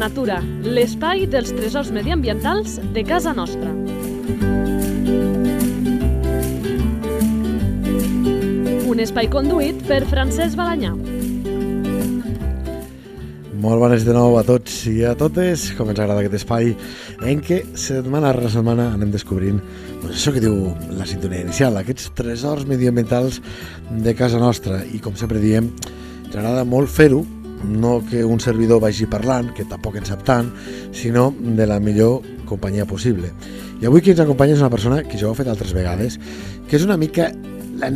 Natura, l'espai dels tresors mediambientals de casa nostra. Un espai conduït per Francesc Balanyà. Molt bones de nou a tots i a totes, com ens agrada aquest espai en què setmana rere setmana anem descobrint doncs això que diu la sintonia inicial, aquests tresors mediambientals de casa nostra i com sempre diem, ens agrada molt fer-ho no que un servidor vagi parlant, que tampoc en sap tant, sinó de la millor companyia possible. I avui qui ens acompanya és una persona que jo ho he fet altres vegades, que és una mica la,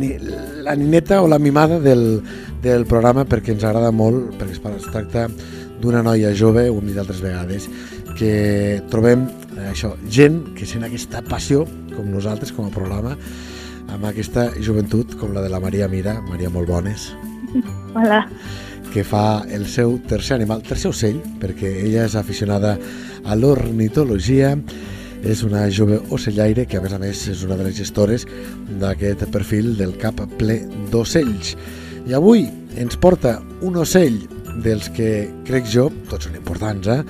la nineta o la mimada del, del programa perquè ens agrada molt, perquè es tracta d'una noia jove, ho hem dit altres vegades, que trobem eh, això, gent que sent aquesta passió, com nosaltres, com a programa, amb aquesta joventut com la de la Maria Mira. Maria, molt bones. Hola. Que fa el seu tercer animal, tercer ocell, perquè ella és aficionada a l'ornitologia, és una jove ocellaire que a més a més és una de les gestores d'aquest perfil del cap ple d'ocells. I avui ens porta un ocell dels que crec jo, tots són importants, eh?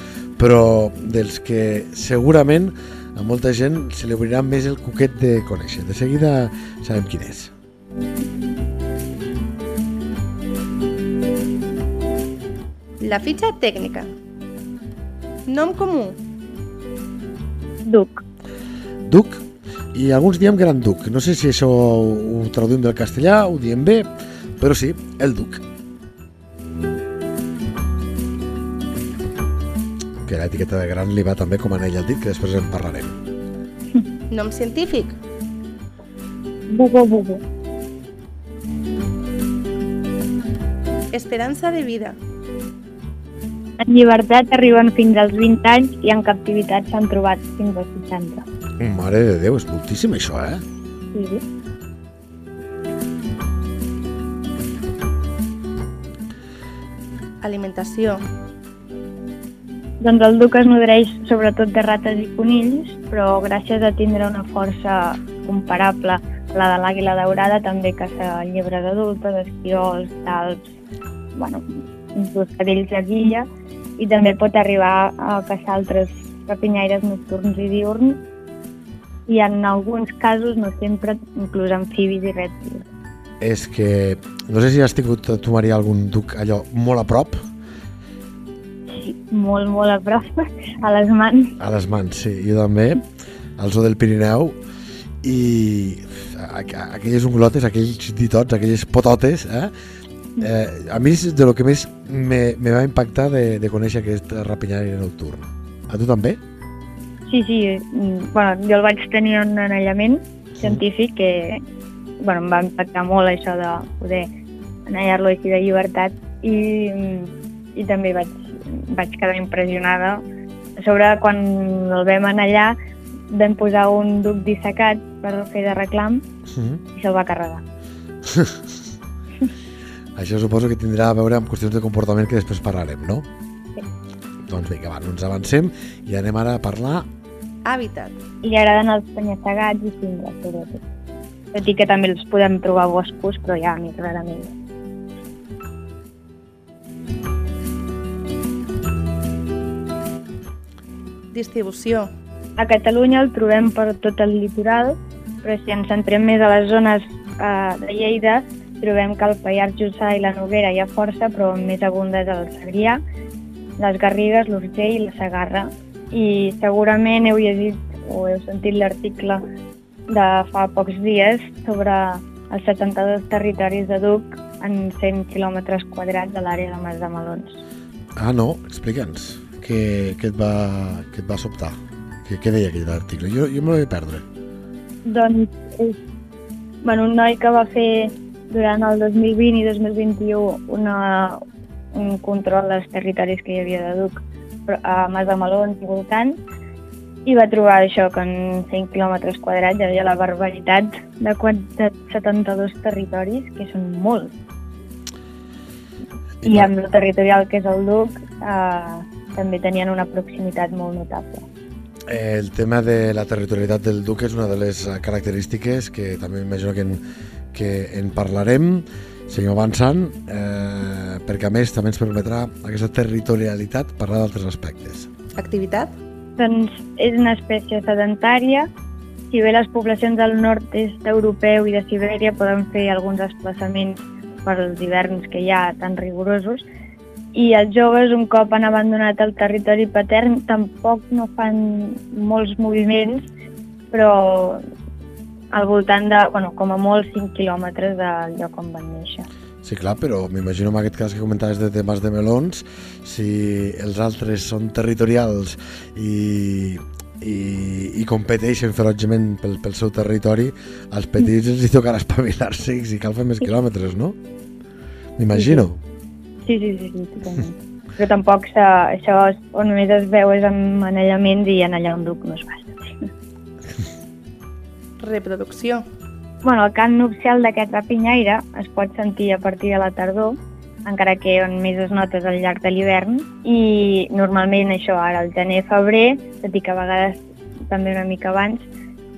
però dels que segurament a molta gent se li obrirà més el cuquet de conèixer. De seguida sabem quin és. La fitxa tècnica. Nom comú. Duc. Duc. I alguns diem Gran Duc. No sé si això ho traduïm del castellà, ho diem bé, però sí, el Duc. que l'etiqueta de gran li va també com anell al dit, que després en parlarem. Nom científic? Bugo bugo. Esperança de vida. En llibertat arriben fins als 20 anys i en captivitat s'han trobat fins als 60. Mare de Déu, és moltíssim això, eh? Sí. Alimentació. Doncs el duc es nodreix sobretot de rates i conills, però gràcies a tindre una força comparable a la de l'àguila daurada també caça llebres adultes, esquirols, talps, bueno, inclús cadells de guilla, i també pot arribar a caçar altres rapinyaires nocturns i diurns, i en alguns casos, no sempre, inclús amfibis i rèptils. És que, no sé si has tingut tu, Maria, algun duc allò molt a prop, molt, molt a prop, a les mans. A les mans, sí. Jo també, al zoo del Pirineu, i aquelles unglotes, aquells ditots, aquelles pototes, eh? Eh a mi és de lo que més me, me va impactar de, de conèixer aquest rapinyari nocturn. A tu també? Sí, sí. Mm, bueno, jo el vaig tenir en un anellament científic que bueno, em va impactar molt això de poder anellar-lo així de llibertat i, i també vaig vaig quedar impressionada. A sobre, quan el vam allà, vam posar un duc dissecat per fer de reclam mm. i se'l va carregar. Això suposo que tindrà a veure amb qüestions de comportament que després parlarem, no? Sí. Doncs vinga, va, no ens avancem i anem ara a parlar... Hàbitat. Li agraden els penyassegats i cingles, sobretot. Tot i que també els podem trobar boscos, però ja més rarament. Distribució. A Catalunya el trobem per tot el litoral, però si ens centrem més a les zones eh, de Lleida, trobem que el Pallars Jussà i la Noguera hi ha força, però més abundes el Segrià, les Garrigues, l'Urgell i la Segarra. I segurament heu llegit o heu sentit l'article de fa pocs dies sobre els 72 territoris de Duc en 100 quilòmetres quadrats de l'àrea de Mas de Melons. Ah, no? Explica'ns què, què, et, va, què et va sobtar? Què, què deia aquell article? Jo, jo me vaig perdre. Doncs és bueno, un noi que va fer durant el 2020 i 2021 una, un control dels territoris que hi havia de Duc a Mas de Melons i voltant i va trobar això que en 100 quilòmetres quadrats hi havia la barbaritat de, de 72 territoris, que són molts. I amb el territorial que és el Duc, eh, també tenien una proximitat molt notable. El tema de la territorialitat del Duc és una de les característiques que també imagino que en, que en parlarem seguim avançant, eh, perquè a més també ens permetrà aquesta territorialitat parlar d'altres aspectes. Activitat? Doncs és una espècie sedentària. Si bé les poblacions del nord-est europeu i de Sibèria poden fer alguns desplaçaments per als hiverns que hi ha tan rigorosos, i els joves, un cop han abandonat el territori patern, tampoc no fan molts moviments, però al voltant de, bueno, com a molt 5 quilòmetres del lloc on van néixer. Sí, clar, però m'imagino en aquest cas que comentaves de temes de melons, si els altres són territorials i, i, i competeixen ferotgement pel, pel seu territori, als petits els hi tocarà espavilar-se i si cal fer més quilòmetres, no? M'imagino. Sí, sí, sí, sí, totalment. Però tampoc això és- on només es veu és en anellaments i en allà on duc no es fa. Reproducció. Bueno, el cant nupcial d'aquest rapinyaire es pot sentir a partir de la tardor, encara que on més es nota és al llarg de l'hivern, i normalment això ara al gener-febrer, tot i que a vegades també una mica abans,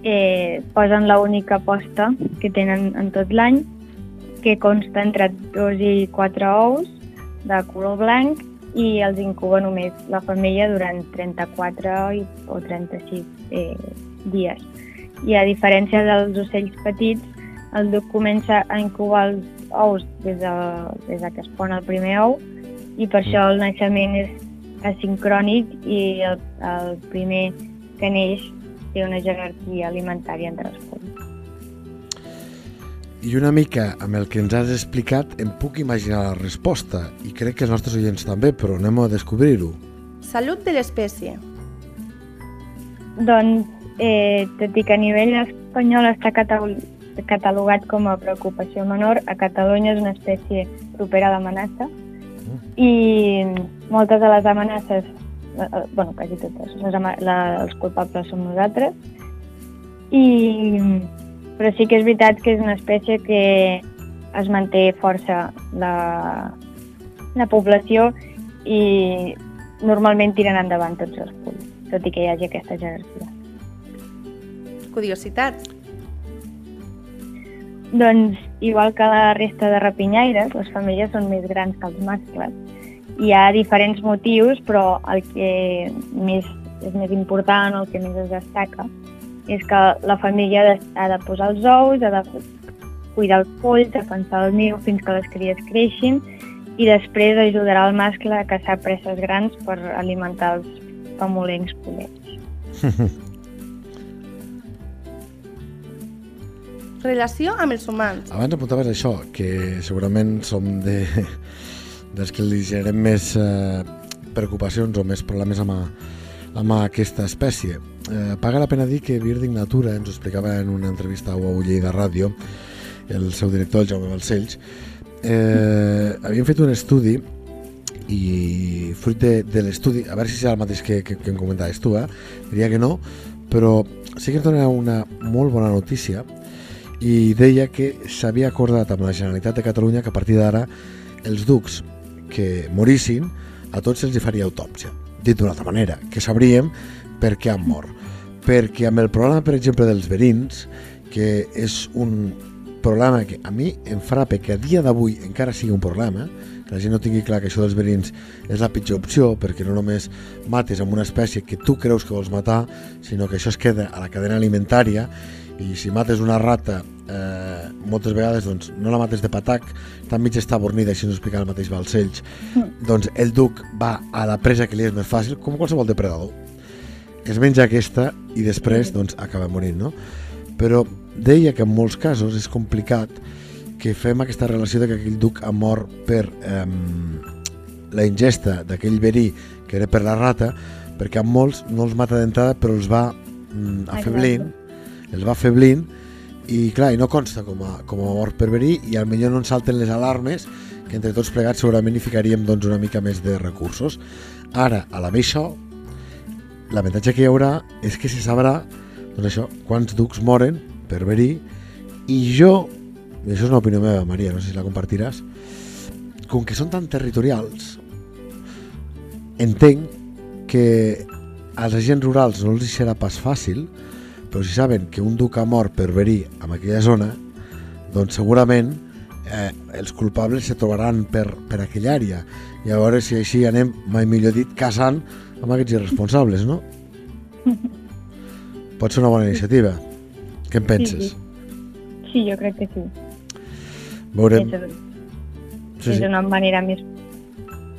eh, posen la única posta que tenen en tot l'any, que consta entre 2 i 4 ous de color blanc i els incuba només la femella durant 34 i- o 36 eh, dies i a diferència dels ocells petits, el duc comença a incubar els ous des de, des de que es pon el primer ou i per això el naixement és asincrònic i el, el primer que neix té una jerarquia alimentària entre els polls. I una mica amb el que ens has explicat em puc imaginar la resposta i crec que els nostres oients també, però anem a descobrir-ho. Salut de l'espècie. Doncs, eh, tot i que a nivell espanyol està catalo- catalogat com a preocupació menor, a Catalunya és una espècie propera a l'amenaça. I moltes de les amenaces, eh, eh, bueno, quasi totes, les, la, els culpables som nosaltres, i, però sí que és veritat que és una espècie que es manté força la, la població i normalment tiren endavant tots els polls, tot i que hi hagi aquesta jerarquia. Curiositat. Doncs, igual que la resta de rapinyaires, les femelles són més grans que els mascles. Hi ha diferents motius, però el que més, és més important, el que més es destaca, és que la femella ha de, posar els ous, ha de cuidar els polls, defensar el niu fins que les cries creixin i després ajudarà el mascle a caçar preses grans per alimentar els famolencs pollets. Relació amb els humans. Abans apuntaves això, que segurament som de, dels que li generem més eh, preocupacions o més problemes amb, a, amb aquesta espècie. Eh, paga la pena dir que Birding Natura ens ho explicava en una entrevista a UAU Lleida Ràdio, el seu director, el Jaume Balcells, eh, havien fet un estudi i fruit de, de l'estudi, a veure si serà el mateix que, que, que em comentaves tu, eh? diria que no, però sí que ens dona una molt bona notícia i deia que s'havia acordat amb la Generalitat de Catalunya que a partir d'ara els ducs que morissin a tots se'ls hi faria autòpsia. Dit d'una altra manera, que sabríem per què han mort. Perquè amb el problema, per exemple, dels verins, que és un problema que a mi em frapa que a dia d'avui encara sigui un problema, que la gent no tingui clar que això dels verins és la pitjor opció, perquè no només mates amb una espècie que tu creus que vols matar, sinó que això es queda a la cadena alimentària i si mates una rata eh, moltes vegades doncs, no la mates de patac tan mig està bornida, així ens ho explica el mateix Balcells doncs el duc va a la presa que li és més fàcil com qualsevol depredador es menja aquesta i després doncs, acaba morint no? però deia que en molts casos és complicat que fem aquesta relació de que aquell duc ha mort per eh, la ingesta d'aquell verí que era per la rata perquè a molts no els mata d'entrada però els va mm, afeblint els va feblint i clar, i no consta com a, com a mort per verí i al millor no ens salten les alarmes que entre tots plegats segurament hi ficaríem doncs, una mica més de recursos. Ara, a la això, l'avantatge que hi haurà és que se sabrà doncs això, quants ducs moren per verí i jo, i això és una opinió meva, Maria, no sé si la compartiràs, com que són tan territorials, entenc que als agents rurals no els serà pas fàcil, però si saben que un duc ha mort per verí en aquella zona, doncs segurament eh, els culpables se trobaran per, per aquella àrea. I veure si així anem, mai millor dit, casant amb aquests irresponsables, no? Pot ser una bona iniciativa. Què en penses? Sí, sí jo crec que sí. Veurem... És, Sí, és sí. una manera més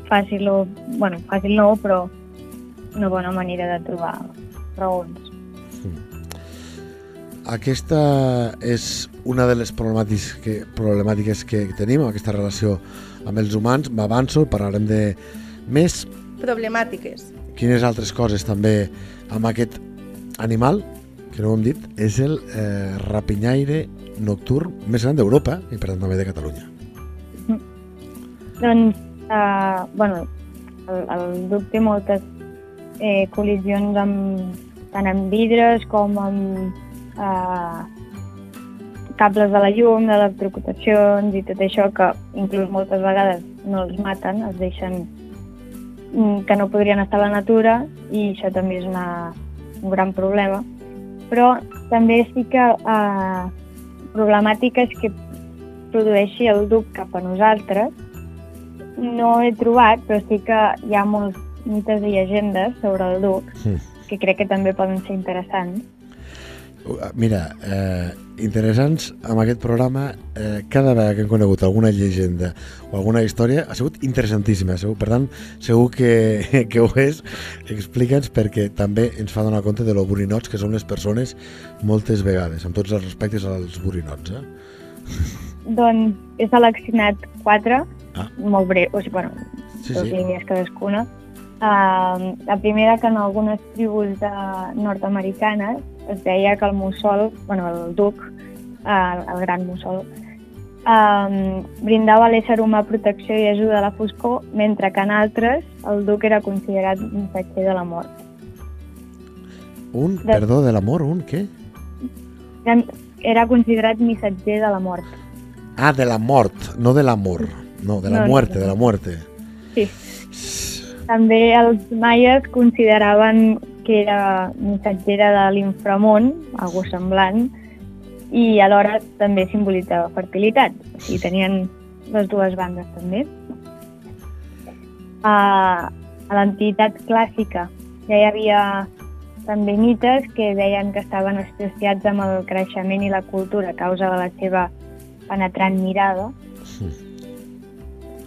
fàcil o... bueno, fàcil no, però una bona manera de trobar raons. Aquesta és una de les problemàtiques que, problemàtiques que tenim, aquesta relació amb els humans. M'avanço, parlarem de més. Problemàtiques. Quines altres coses també amb aquest animal, que no ho hem dit, és el eh, rapinyaire nocturn més gran d'Europa i per tant també de Catalunya. Doncs, eh, bueno, el, el duc té moltes eh, col·lisions amb, tant amb vidres com amb eh, cables de la llum, d'electrocutacions i tot això que inclús moltes vegades no els maten, els deixen mm, que no podrien estar a la natura i això també és una, un gran problema. Però també sí que eh, problemàtiques que produeixi el duc cap a nosaltres no he trobat, però sí que hi ha molts mites i llegendes sobre el duc Mm. que crec que també poden ser interessants. Uh, Mira, eh, interessants amb aquest programa, eh, cada vegada que hem conegut alguna llegenda o alguna història ha sigut interessantíssima. Segur, per tant, segur que, que ho és. Explica'ns perquè també ens fa donar compte de lo borinots que són les persones moltes vegades, amb tots els respectes als borinots. Eh? Doncs he seleccionat quatre, Ah. molt breu, o sigui, bueno, Sí, dues sí. línies cadascuna. Uh, la primera, que en algunes tribus de nord-americanes es deia que el mussol, bueno, el duc, uh, el gran mussol, um, brindava a l'ésser humà protecció i ajuda a la foscor, mentre que en altres el duc era considerat missatger de la mort. Un, De- perdó, de l'amor, un, què? Era, era considerat missatger de la mort. Ah, de la mort, no de l'amor. No, de la No, no, muerte, no. de la muerte. Sí. També els maies consideraven que era missatgera de l'inframont, algú semblant, i alhora també simbolitzava fertilitat. O sigui, tenien les dues bandes també. A, a l'antiguitat clàssica ja hi havia també mites que deien que estaven associats amb el creixement i la cultura a causa de la seva penetrant mirada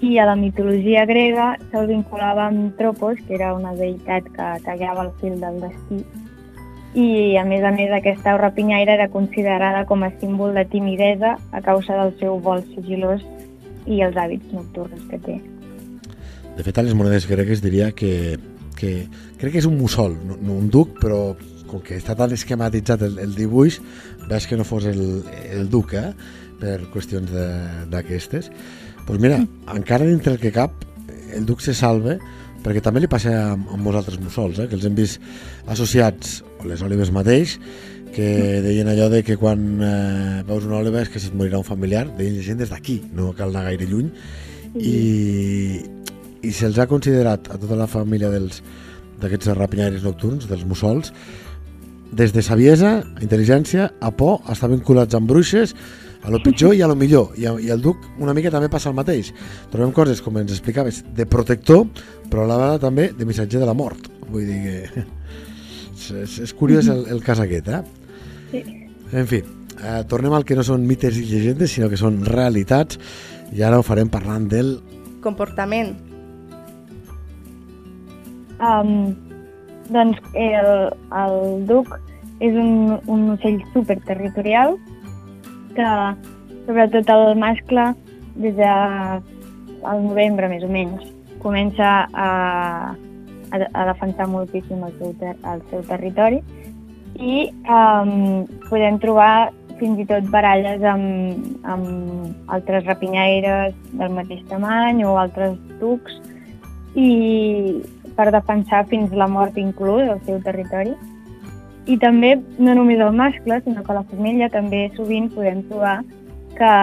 i a la mitologia grega se'l vinculava amb Tropos, que era una deïtat que tallava el fil del destí. I, a més a més, aquesta rapinyaire era considerada com a símbol de timidesa a causa del seu vol sigilós i els hàbits nocturns que té. De fet, a les monedes gregues diria que, que crec que és un mussol, no, no un duc, però com que està tan esquematitzat el, el dibuix, veig que no fos el, el duc, eh? per qüestions d'aquestes. Pues mira, encara dintre el que cap, el duc se salva, perquè també li passa amb, amb molts altres mussols, eh? que els hem vist associats, o les òlives mateix, que deien allò de que quan eh, veus una òliva és que se't morirà un familiar, deien llegendes d'aquí, no cal anar gaire lluny, i, i se'ls ha considerat a tota la família dels d'aquests rapinyaires nocturns, dels mussols, des de saviesa, intel·ligència, a por, estar vinculats amb bruixes, a lo pitjor i a lo millor. I, I el duc una mica també passa el mateix. Trobem coses, com ens explicaves, de protector, però a la vegada també de missatger de la mort. Vull dir que... És, és, és curiós el, el cas aquest, eh? Sí. En fi, eh, tornem al que no són mites i llegendes, sinó que són realitats, i ara ho farem parlant del Comportament. Um, doncs el, el duc és un, un ocell superterritorial que, sobretot el mascle, des de al novembre més o menys, comença a, a, a defensar moltíssim el seu, ter, el seu territori i um, podem trobar fins i tot baralles amb, amb altres rapinyaires del mateix tamany o altres ducs i per defensar fins la mort inclús el seu territori. I també, no només el mascle, sinó que la femella també sovint podem trobar que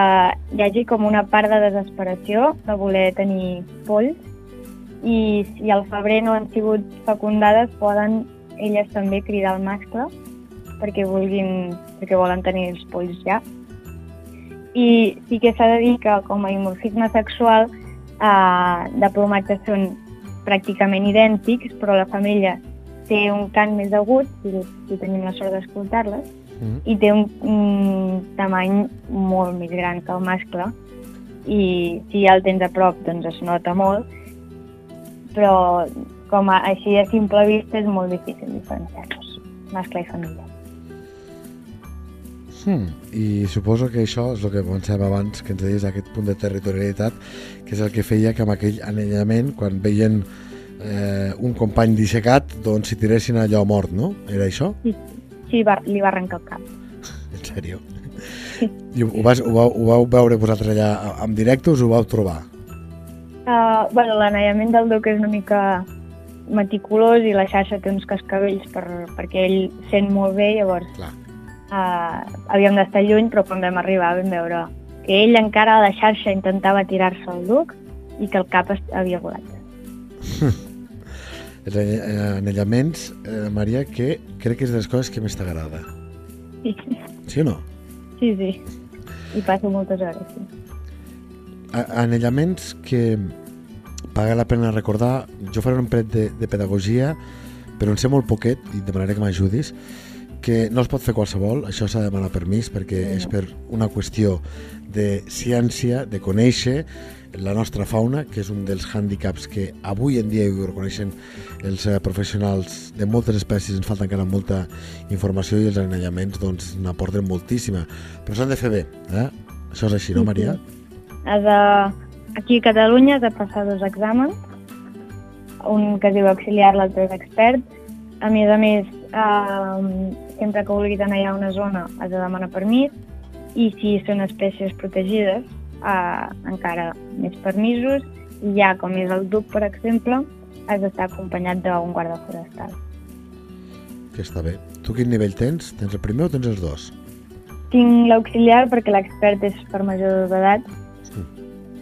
hi hagi com una part de desesperació de voler tenir polls i si al febrer no han sigut fecundades poden elles també cridar al mascle perquè vulguin, perquè volen tenir els polls ja. I sí que s'ha de dir que com a dimorfisme sexual eh, de plomatge són pràcticament idèntics, però la femella té un cant més agut, si, si tenim la sort d'escoltar-les, Mm. i té un, un tamany molt més gran que el mascle i si ja el tens a prop doncs es nota molt però com a, així a simple vista és molt difícil diferenciar-los mascle i femella Hmm. I suposo que això és el que començàvem abans, que ens deies aquest punt de territorialitat, que és el que feia que amb aquell anellament, quan veien eh, un company dissecat, doncs s'hi tiressin allò mort, no? Era això? sí, sí va, li va arrencar el cap En sèrio? I ho, vas, ho, vau, ho vau veure vosaltres allà en directe o us ho vau trobar? uh, bueno, l'anellament del duc és una mica meticulós i la xarxa té uns cascavells per, perquè ell sent molt bé, llavors Clar. uh, havíem d'estar lluny, però quan vam arribar vam veure que ell encara a la xarxa intentava tirar-se el duc i que el cap havia volat. Eh, anellaments, eh, Maria, que crec que és de les coses que més t'agrada. Sí, Sí o no? sí, sí. I passo moltes hores, sí. A- anellaments que paga la pena recordar. Jo faré un pret de, de pedagogia, però en sé molt poquet i demanaré que m'ajudis que no es pot fer qualsevol, això s'ha de demanar permís perquè és per una qüestió de ciència, de conèixer la nostra fauna, que és un dels hàndicaps que avui en dia ho reconeixen els eh, professionals de moltes espècies, ens falta encara molta informació i els anellaments doncs n'aporten moltíssima, però s'han de fer bé, eh? Això és així, no, Maria? Has de, aquí a Catalunya has de passar dos exàmens, un que es diu auxiliar, l'altre és expert. A més a més, eh, sempre que vulguis anar allà a una zona has de demanar permís i si són espècies protegides, eh, encara més permisos i ja com és el duc, per exemple, has d'estar acompanyat d'un guarda forestal. Que està bé. Tu quin nivell tens? Tens el primer o tens els dos? Tinc l'auxiliar perquè l'expert és per major d'edat, Sí.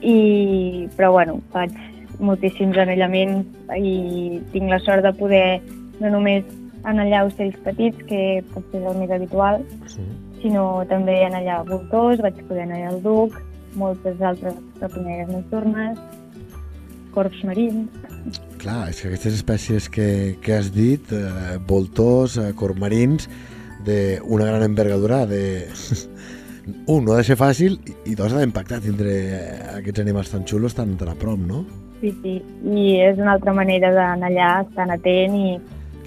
i, però bueno, faig moltíssims anellaments i tinc la sort de poder no només anellar ocells petits, que potser és el més habitual, Sí. sinó també anellar voltors, vaig poder anellar el duc, moltes altres rapineres nocturnes, corps marins... Clar, és que aquestes espècies que, que has dit, eh, voltors, eh, cormarins, d'una gran envergadura, de... un, no ha de ser fàcil, i, dos, ha d'impactar tindre eh, aquests animals tan xulos tan, tan a prop, no? Sí, sí, i és una altra manera d'anellar, estant atent i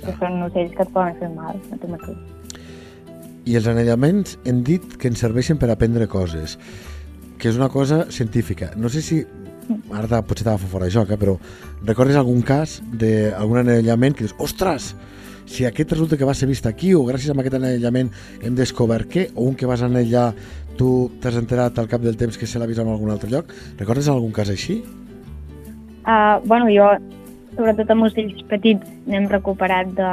que són ocells que et poden fer mal a tu mateix. I els anellaments hem dit que ens serveixen per aprendre coses, que és una cosa científica. No sé si, ara potser t'agafa fora de joc, eh, però recordes algun cas d'algun anellament que dius, ostres, si aquest resulta que va ser vist aquí o gràcies a aquest anellament hem descobert què, o un que vas anellar tu t'has enterat al cap del temps que se l'ha vist en algun altre lloc. Recordes algun cas així? Uh, bueno, jo, sobretot amb ocells petits, n'hem recuperat de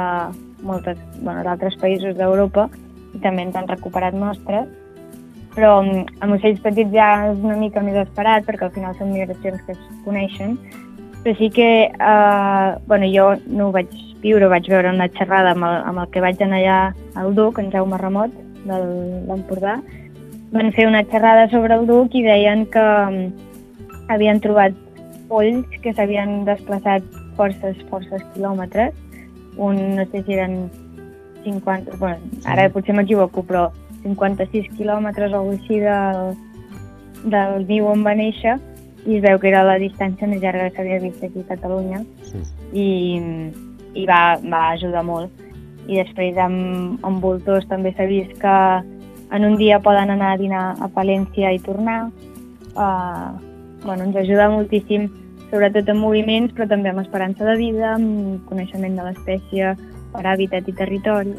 moltes, bueno, d'altres països d'Europa i també ens han recuperat nostres, però mm, amb ocells petits ja és una mica més esperat perquè al final són migracions que es coneixen, però sí que, uh, bueno, jo no ho vaig viure, ho vaig veure en una xerrada amb el, amb el que vaig anar allà al Duc, en Jaume Ramot, de l'Empordà, van fer una xerrada sobre el Duc i deien que mm, havien trobat polls que s'havien desplaçat forces, forces quilòmetres. Un, no sé si eren 50, bueno, ara potser m'equivoco, però 56 quilòmetres o així del, del niu on va néixer i es veu que era la distància més llarga que s'havia vist aquí a Catalunya Sí. i, i va, va ajudar molt. I després amb, amb voltors també s'ha vist que en un dia poden anar a dinar a Palència i tornar. Uh, bueno, ens ajuda moltíssim, sobretot en moviments, però també amb esperança de vida, amb coneixement de l'espècie per hàbitat i territori,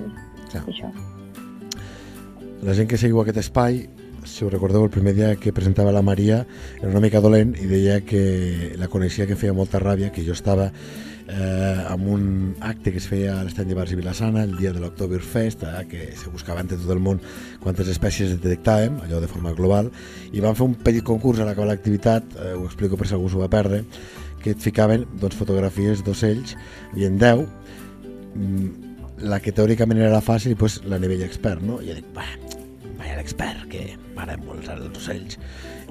Ja. això. La gent que seguiu aquest espai, si us recordeu, el primer dia que presentava la Maria era una mica dolent i deia que la coneixia que feia molta ràbia, que jo estava eh, amb un acte que es feia a l'estany de Bars i Vilassana, el dia de l'Octoberfest, eh, que se buscava entre tot el món quantes espècies detectàvem, allò de forma global, i vam fer un petit concurs a l'acabar l'activitat, eh, ho explico per si algú s'ho va perdre, que et ficaven doncs, fotografies d'ocells, hi havia 10, mm, la que teòricament era fàcil pues, la nivell expert, no? I jo dic, va, vaya l'expert, que m'agraden molt els ocells,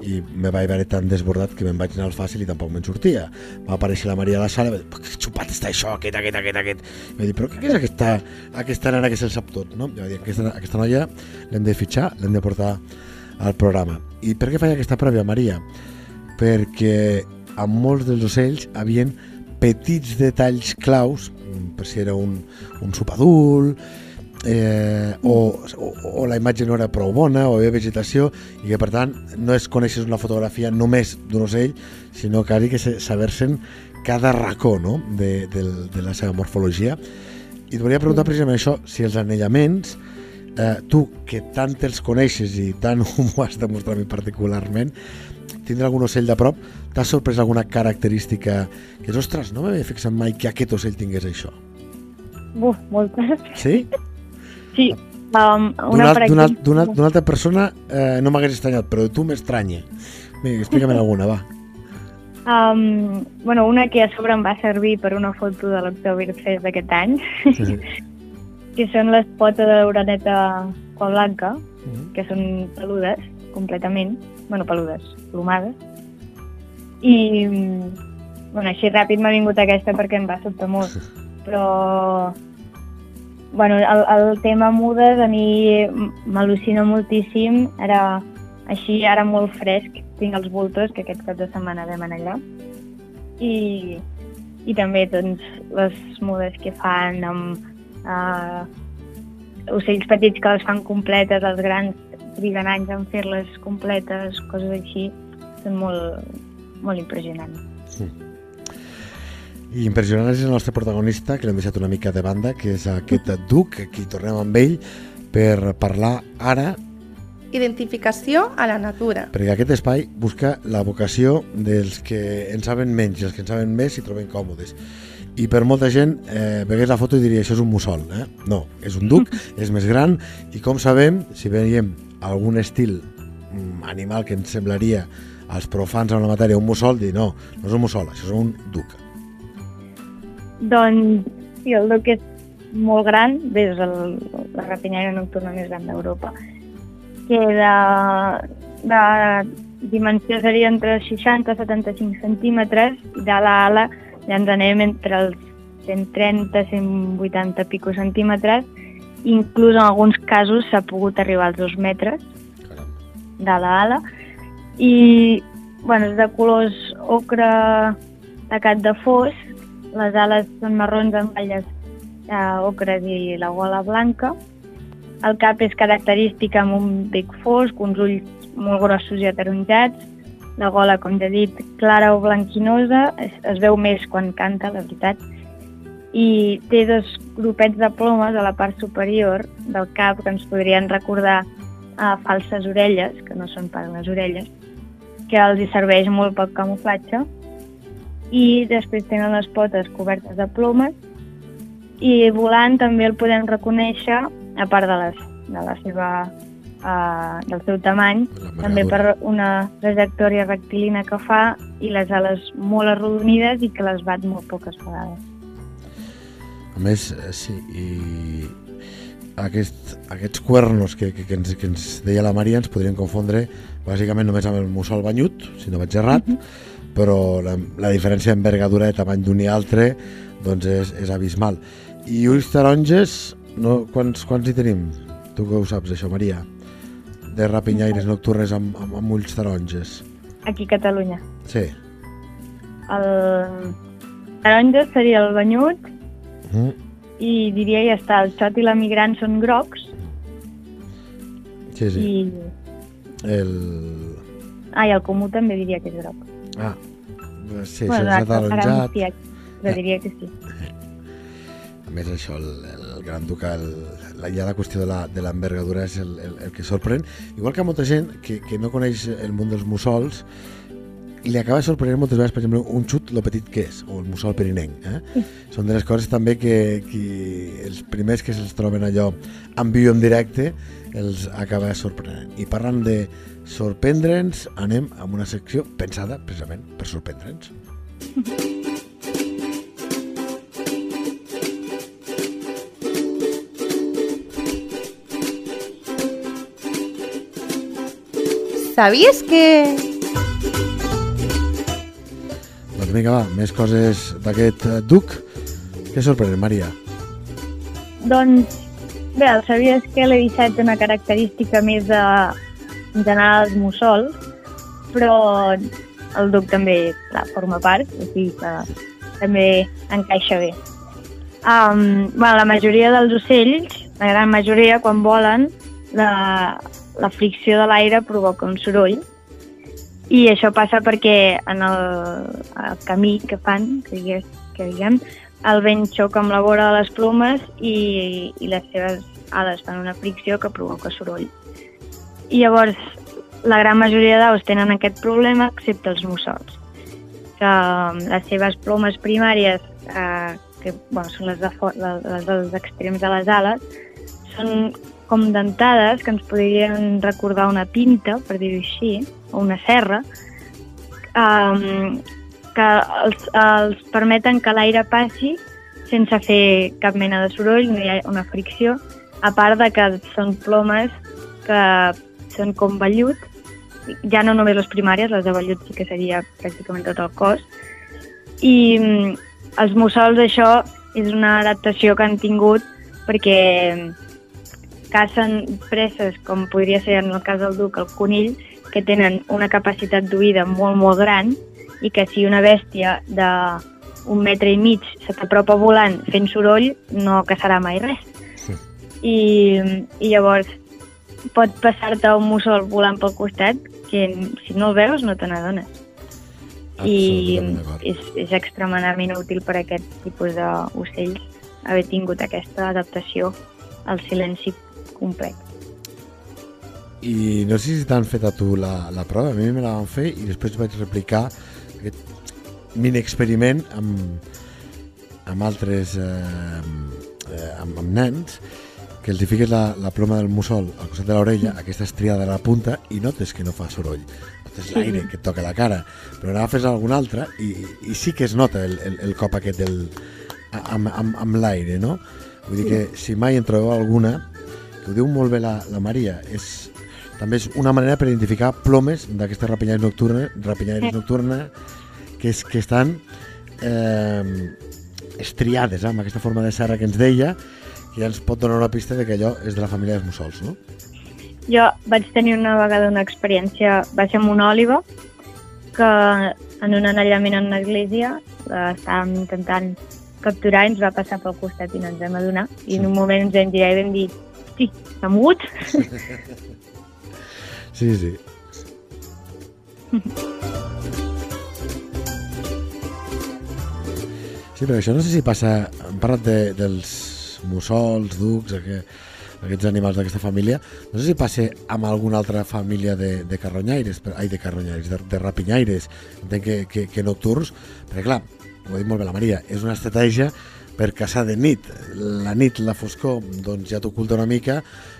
i me vaig veure tan desbordat que me'n vaig anar al fàcil i tampoc me'n sortia. Va aparèixer la Maria a la sala i va dir, que xupat està això, aquest, aquest, aquest, aquest. I va dir, però què és aquesta, aquesta nena que se'l sap tot, no? I va dir, aquesta, aquesta noia l'hem de fitxar, l'hem de portar al programa. I per què faig aquesta prèvia, Maria? Perquè amb molts dels ocells havien petits detalls claus, per si era un, un sopadul, eh, o, o, o la imatge no era prou bona, o hi havia vegetació, i que per tant no es coneixes una fotografia només d'un ocell, sinó que ha que saber-se'n cada racó no? de, de, de la seva morfologia. I et volia preguntar precisament això, si els anellaments, eh, tu que tant els coneixes i tant ho has demostrat particularment, tindre algun ocell de prop, t'ha sorprès alguna característica que és, ostres, no m'havia fixat mai que aquest ocell tingués això? Buf, moltes. Sí? Sí. Um, una, D'una exemple... altra persona eh, no m'hagués estranyat, però tu m'estranya. Explica-me'n alguna, va. Um, bueno, una que a sobre em va servir per una foto de l'Octoberfest d'aquest any, sí. que són les potes de l'oraneta blanca, uh -huh. que són peludes completament, bueno, peludes, plomades, i bueno, així ràpid m'ha vingut aquesta perquè em va sobtar molt, però bueno, el, el tema mudes a mi m'al·lucina moltíssim, era així ara molt fresc, tinc els voltors que aquest cap de setmana vam anar allà, i, i també doncs, les mudes que fan amb uh, ocells petits que les fan completes, els grans triguen anys en fer-les completes, coses així, són molt, molt impressionants. Sí. I impressionant és el nostre protagonista, que l'hem deixat una mica de banda, que és aquest Duc, aquí tornem amb ell per parlar ara Identificació a la natura. Perquè aquest espai busca la vocació dels que en saben menys i els que en saben més s'hi troben còmodes. I per molta gent eh, vegués la foto i diria això és un mussol. Eh? No, és un duc, és més gran i com sabem, si veiem algun estil mm, animal que ens semblaria als profans en la matèria un mussol, dir no, no és un mussol, això és un duc. Doncs sí, el duc és molt gran, bé, és el, la rapinyaire nocturna més gran d'Europa, que de, de dimensió seria entre 60 i 75 centímetres, i de l'ala ja ens anem entre els 130 180 pico centímetres, inclús en alguns casos s'ha pogut arribar als dos metres de l'ala, i bueno, és de colors ocre tacat de fos, les ales són marrons amb ratlles eh, ocres i la gola blanca. El cap és característic amb un bec fosc, uns ulls molt grossos i ataronjats, la gola, com ja he dit, clara o blanquinosa, es, es veu més quan canta, la veritat, i té dos grupets de plomes a la part superior del cap que ens podrien recordar a falses orelles, que no són per les orelles, que els hi serveix molt pel camuflatge. I després tenen les potes cobertes de plomes. I volant també el podem reconèixer a part de, les, de la seva uh, del seu tamany, també per una trajectòria rectilínia que fa i les ales molt arrodonides i que les bat molt poques vegades. A més, eh, sí, i aquest, aquests cuernos que, que, que, ens, que ens deia la Maria ens podrien confondre bàsicament només amb el mussol banyut, si no vaig errat, mhm. -huh. però la, la diferència d'envergadura de tamany d'un i altre doncs és, és abismal. I ulls taronges, no, quants, quants hi tenim? Tu que ho saps, això, Maria? De rapinyaires nocturnes amb, amb, amb ulls taronges. Aquí a Catalunya. Sí. El taronja seria el banyut -huh. i diria ja està, el xot i la migrant són grocs. Sí, sí. I el... Ah, i el comú també diria que és groc. Ah, sí, bueno, és ataronjat. Ara però diria que sí. A més, això, el, el gran ducal, la, ja la qüestió de l'envergadura és el, el, el que sorprèn. Igual que molta gent que, que no coneix el món dels mussols, li acaba sorprenent moltes vegades, per exemple, un xut, lo petit que és, o el mussol perinenc. Eh? Sí. Són de les coses també que, que els primers que se'ls troben allò en viu en directe els acaba sorprenent. I parlant de sorprendre'ns, anem amb una secció pensada precisament per sorprendre'ns. ¿Sabías que...? Doncs vinga, va, més coses d'aquest eh, duc. Què sorprèn, Maria? Doncs, bé, el sabies que l'E17 té una característica més de, general dels mussols, però el duc també clar, forma part, o sigui que també encaixa bé. Um, bueno, la majoria dels ocells, la gran majoria, quan volen, la, la fricció de l'aire provoca un soroll i això passa perquè en el, el camí que fan, que, digues, que diguem, el vent xoca amb la vora de les plomes i, i les seves ales fan una fricció que provoca soroll. I llavors, la gran majoria d'aus tenen aquest problema, excepte els mussols, que um, les seves plomes primàries, eh, que bueno, són les, de, les dels extrems de les ales, són com dentades que ens podrien recordar una pinta, per dir-ho així, o una serra, um, que els, els permeten que l'aire passi sense fer cap mena de soroll, no hi ha una fricció, a part de que són plomes que són com vellut, ja no només les primàries, les de vellut sí que seria pràcticament tot el cos, i um, els mussols això és una adaptació que han tingut perquè cacen preses, com podria ser en el cas del duc, el conill, que tenen una capacitat d'oïda molt, molt gran i que si una bèstia de un metre i mig se t'apropa volant fent soroll, no caçarà mai res. Sí. I, I llavors pot passar-te un mussol volant pel costat que si no el veus no te n'adones. I és, és extremadament útil per a aquest tipus d'ocells haver tingut aquesta adaptació al silenci complet. I no sé si t'han fet a tu la, la prova, a mi me la van fer i després vaig replicar aquest mini experiment amb, amb altres eh, eh, amb, amb nens que els hi fiques la, la ploma del mussol al costat de l'orella, aquesta estriada a la punta i notes que no fa soroll. Notes l'aire que et toca la cara però agafes alguna altra i, i sí que es nota el, el, el cop aquest del, amb, amb, amb l'aire no? vull dir que si mai en trobeu alguna ho diu molt bé la, la Maria, és, també és una manera per identificar plomes d'aquestes rapinyaires nocturnes, rapinyaires nocturnes que, és, que estan eh, estriades eh, amb aquesta forma de serra que ens deia, que ja ens pot donar una pista de que allò és de la família dels mussols, no? Jo vaig tenir una vegada una experiència, va ser amb una òliva, que en un anellament en una església estàvem intentant capturar i ens va passar pel costat i no ens vam adonar. I en un moment ens vam girar i vam dir hosti, s'ha mogut? Sí, sí. Sí, però això no sé si passa... Hem parlat de, dels mussols, ducs, aquest, aquests animals d'aquesta família. No sé si passa amb alguna altra família de, de carronyaires, ai, de carronyaires, de, de rapinyaires, entenc que, que, que nocturns, perquè clar, ho ha dit molt bé la Maria, és una estratègia per caçar de nit. La nit, la foscor, doncs ja t'oculta una mica,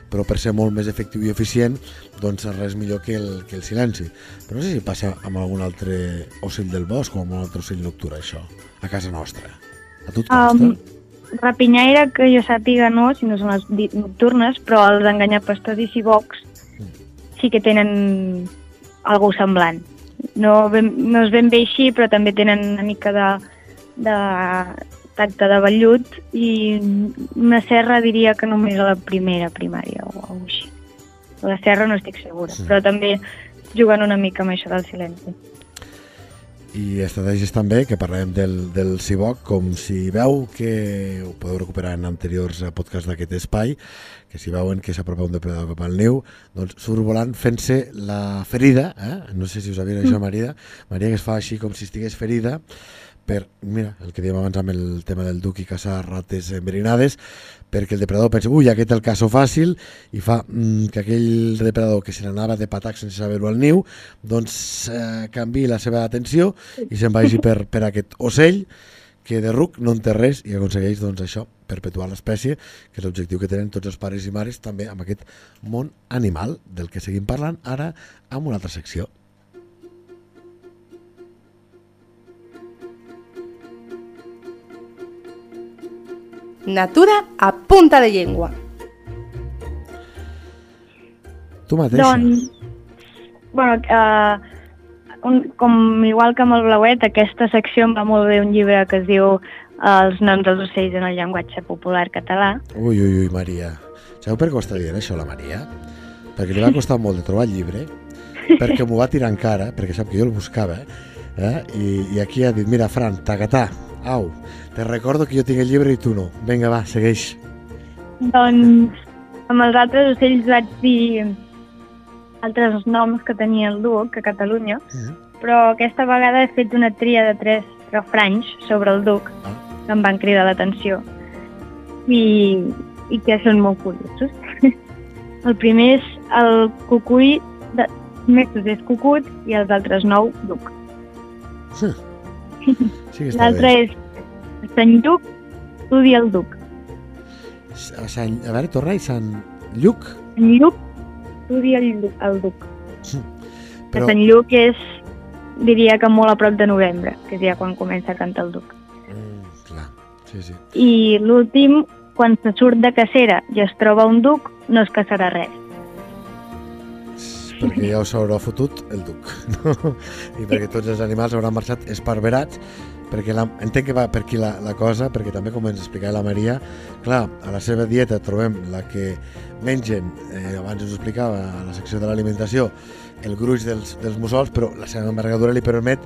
però per ser molt més efectiu i eficient, doncs res millor que el, que el silenci. Però no sé si passa amb algun altre ocell del bosc o amb un altre ocell nocturn, això, a casa nostra. A tu et consta? Um, rapinyaire, que jo sàpiga no, si no són les nocturnes, però els enganyapastors i cibocs mm. sí que tenen algú semblant. No, ben, no és ben bé així, però també tenen una mica de, de tacte de vellut i una serra diria que només a la primera primària o alguna així. La serra no estic segura, sí. però també jugant una mica amb això del silenci. I estratègies també, que parlem del, del Ciboc, com si veu que ho podeu recuperar en anteriors podcasts d'aquest espai, que si veuen que s'apropa un depredador cap al niu, doncs surt volant fent-se la ferida, eh? no sé si us havia dit això, Maria, Maria que es fa així com si estigués ferida, per, mira, el que dèiem abans amb el tema del duc i caçar rates enverinades, perquè el depredador pensa, ui, aquest el caso fàcil, i fa mm, que aquell depredador que se n'anava de patac sense saber-ho al niu, doncs eh, canvi la seva atenció i se'n vagi per, per aquest ocell, que de ruc no en té res i aconsegueix doncs, això, perpetuar l'espècie, que és l'objectiu que tenen tots els pares i mares també amb aquest món animal del que seguim parlant ara amb una altra secció. Natura a punta de llengua. Tu mateixa. Doncs, bueno, uh, un, com igual que amb el Blauet, aquesta secció em va molt bé un llibre que es diu Els noms dels ocells en el llenguatge popular català. Ui, ui, ui, Maria. Sabeu per què ho està dient això, la Maria? Perquè li va costar molt de trobar el llibre, perquè m'ho va tirar en cara, perquè sap que jo el buscava, eh? I, i aquí ha dit, mira, Fran, tagatà, au, te recordo que jo tinc el llibre i tu no. Vinga, va, segueix. Doncs amb els altres ocells vaig dir altres noms que tenia el Duc a Catalunya, Mhm. però aquesta vegada he fet una tria de tres refranys sobre el Duc Ah. que em van cridar l'atenció i, i que són molt curiosos. El primer és el cucull de Mestres és cucut i els altres nou Duc. Sí que està L'altre és Sant Lluc, estudi el Duc. A, Sant, a veure, torna i Sant Lluc. Sant Lluc, estudi el, el Duc. Que Però, Sant Lluc és, diria que molt a prop de novembre, que és ja quan comença a cantar el Duc. mm, clar, sí, sí. I l'últim, quan se surt de cacera i es troba un duc, no es caçarà res. Perquè ja us haurà fotut el duc no? i perquè tots els animals hauran marxat esparverats perquè la, entenc que va per aquí la, la cosa perquè també com ens explicava la Maria clar, a la seva dieta trobem la que mengen, eh, abans us explicava a la secció de l'alimentació el gruix dels, dels mussols però la seva envergadura li permet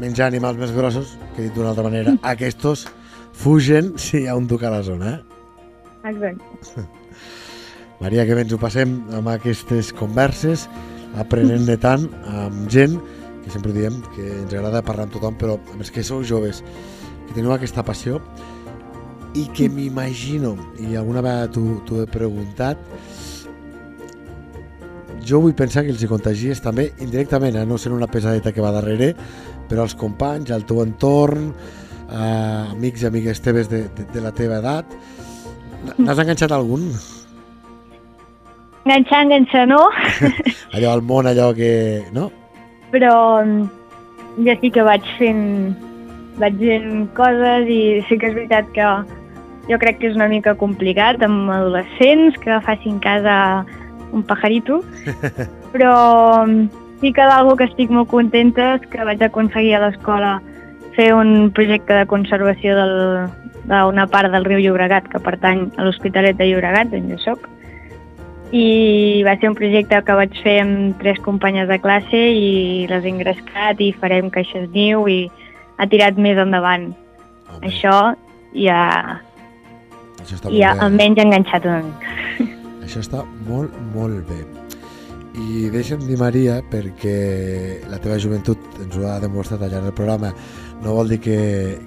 menjar animals més grossos que dit d'una altra manera aquests fugen si hi ha un duc a la zona eh? Exacte. Maria, que bé ens ho passem amb aquestes converses, aprenent-ne tant amb gent que sempre diem que ens agrada parlar amb tothom, però a més que sou joves, que teniu aquesta passió i que m'imagino, i alguna vegada t'ho he preguntat, jo vull pensar que els hi contagies també indirectament, a no ser una pesadeta que va darrere, però als companys, al teu entorn, a amics i amigues teves de, de, de la teva edat. N'has enganxat algun? Enganxar, enganxar no, allò al món, allò que... No? però mm, jo sí que vaig fent, vaig fent coses i sí que és veritat que jo crec que és una mica complicat amb adolescents que facin casa un pajarito, però mm, sí que d'algú que estic molt contenta és que vaig aconseguir a l'escola fer un projecte de conservació del- d'una part del riu Llobregat que pertany a l'Hospitalet de Llobregat, on jo soc, i va ser un projecte que vaig fer amb tres companyes de classe i les he engrescat i farem caixes niu i ha tirat més endavant. Home, Això ja, això està ja bé. almenys enganxat una mica. Això està molt, molt bé. I deixa'm dir, Maria, perquè la teva joventut ens ho ha demostrat al llarg del programa, no vol dir que,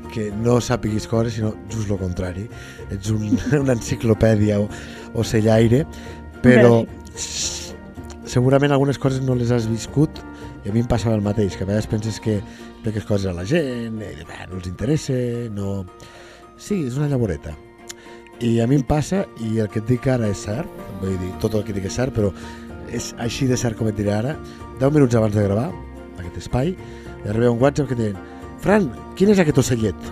que no sàpiguis coses, sinó just el contrari. Ets un, una enciclopèdia o, o sellaire, però segurament algunes coses no les has viscut i a mi em passava el mateix, que a vegades penses que expliques coses a la gent, i, bé, no els interessa, no... Sí, és una llavoreta. I a mi em passa, i el que et dic ara és cert, vull dir, tot el que dic és cert, però és així de cert com et diré ara, 10 minuts abans de gravar aquest espai, i arriba un WhatsApp que diuen Fran, quin és aquest ocellet?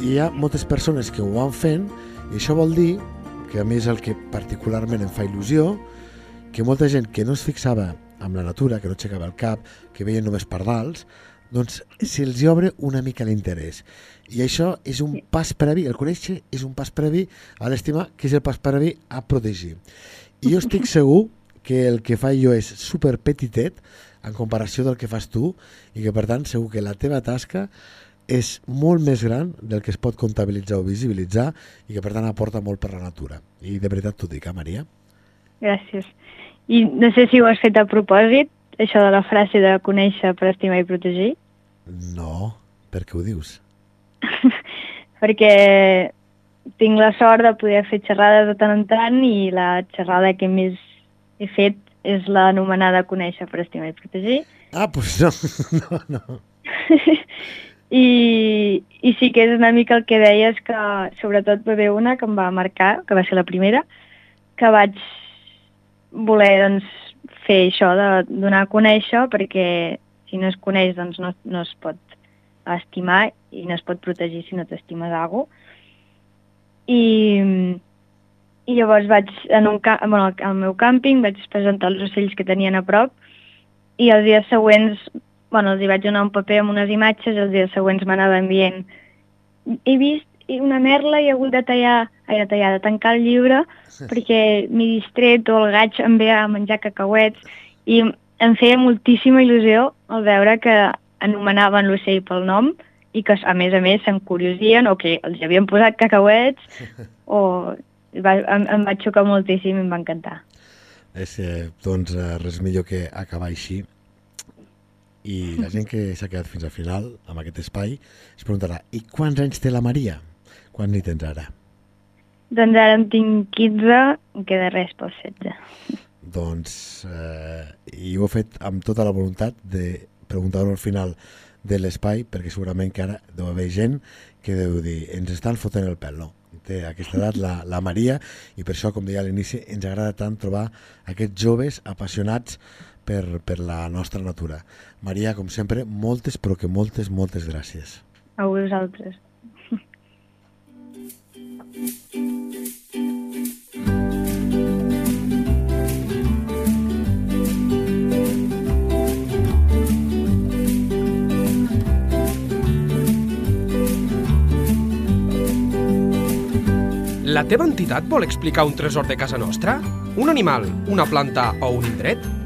I hi ha moltes persones que ho van fent, i això vol dir, que a mi és el que particularment em fa il·lusió, que molta gent que no es fixava amb la natura, que no aixecava el cap, que veien només pardals, doncs se'ls obre una mica l'interès. I això és un pas previ, el conèixer és un pas previ a l'estimar, que és el pas previ a protegir. I jo estic segur que el que fa jo és super petitet en comparació del que fas tu i que per tant segur que la teva tasca és molt més gran del que es pot comptabilitzar o visibilitzar i que per tant aporta molt per la natura. I de veritat t'ho dic, eh, Maria? Gràcies. I no sé si ho has fet a propòsit, això de la frase de conèixer per estimar i protegir, No, per què ho dius? perquè tinc la sort de poder fer xerrades de tant en tant i la xerrada que més he fet és l'anomenada conèixer per estimar i protegir. Ah, doncs no, no, no. I, I sí que és una mica el que deies que sobretot va haver una que em va marcar, que va ser la primera, que vaig voler doncs, fer això, de donar a conèixer, perquè si no es coneix doncs no, no es pot estimar i no es pot protegir si no t'estimes algú. I, I llavors vaig, en un, bueno, al meu càmping, vaig presentar els ocells que tenien a prop i els dies següents, bueno, els hi vaig donar un paper amb unes imatges i els dies següents m'anaven dient he vist una merla i he hagut de tallar, ai, de tallar, de tancar el llibre perquè m'he distret o el gaig em ve a menjar cacauets i em feia moltíssima il·lusió al veure que anomenaven l'ocell pel nom i que, a més a més, s'encuriosien o que els havien posat cacauets o va, em, em va xocar moltíssim i em va encantar. És, eh, doncs, eh, res millor que acabar així. I la gent que s'ha quedat fins al final, amb aquest espai, es preguntarà, i quants anys té la Maria? Quants n'hi tens ara? Doncs ara en tinc 15, em queda res pels 16. Doncs, eh, i ho he fet amb tota la voluntat de preguntar-ho al final de l'espai, perquè segurament que ara deu haver gent que deu dir, ens estan fotent el pèl, no? Té aquesta edat la, la Maria, i per això, com deia a l'inici, ens agrada tant trobar aquests joves apassionats per, per la nostra natura. Maria, com sempre, moltes, però que moltes, moltes gràcies. A vosaltres. La teva entitat vol explicar un tresor de casa nostra? Un animal, una planta o un indret?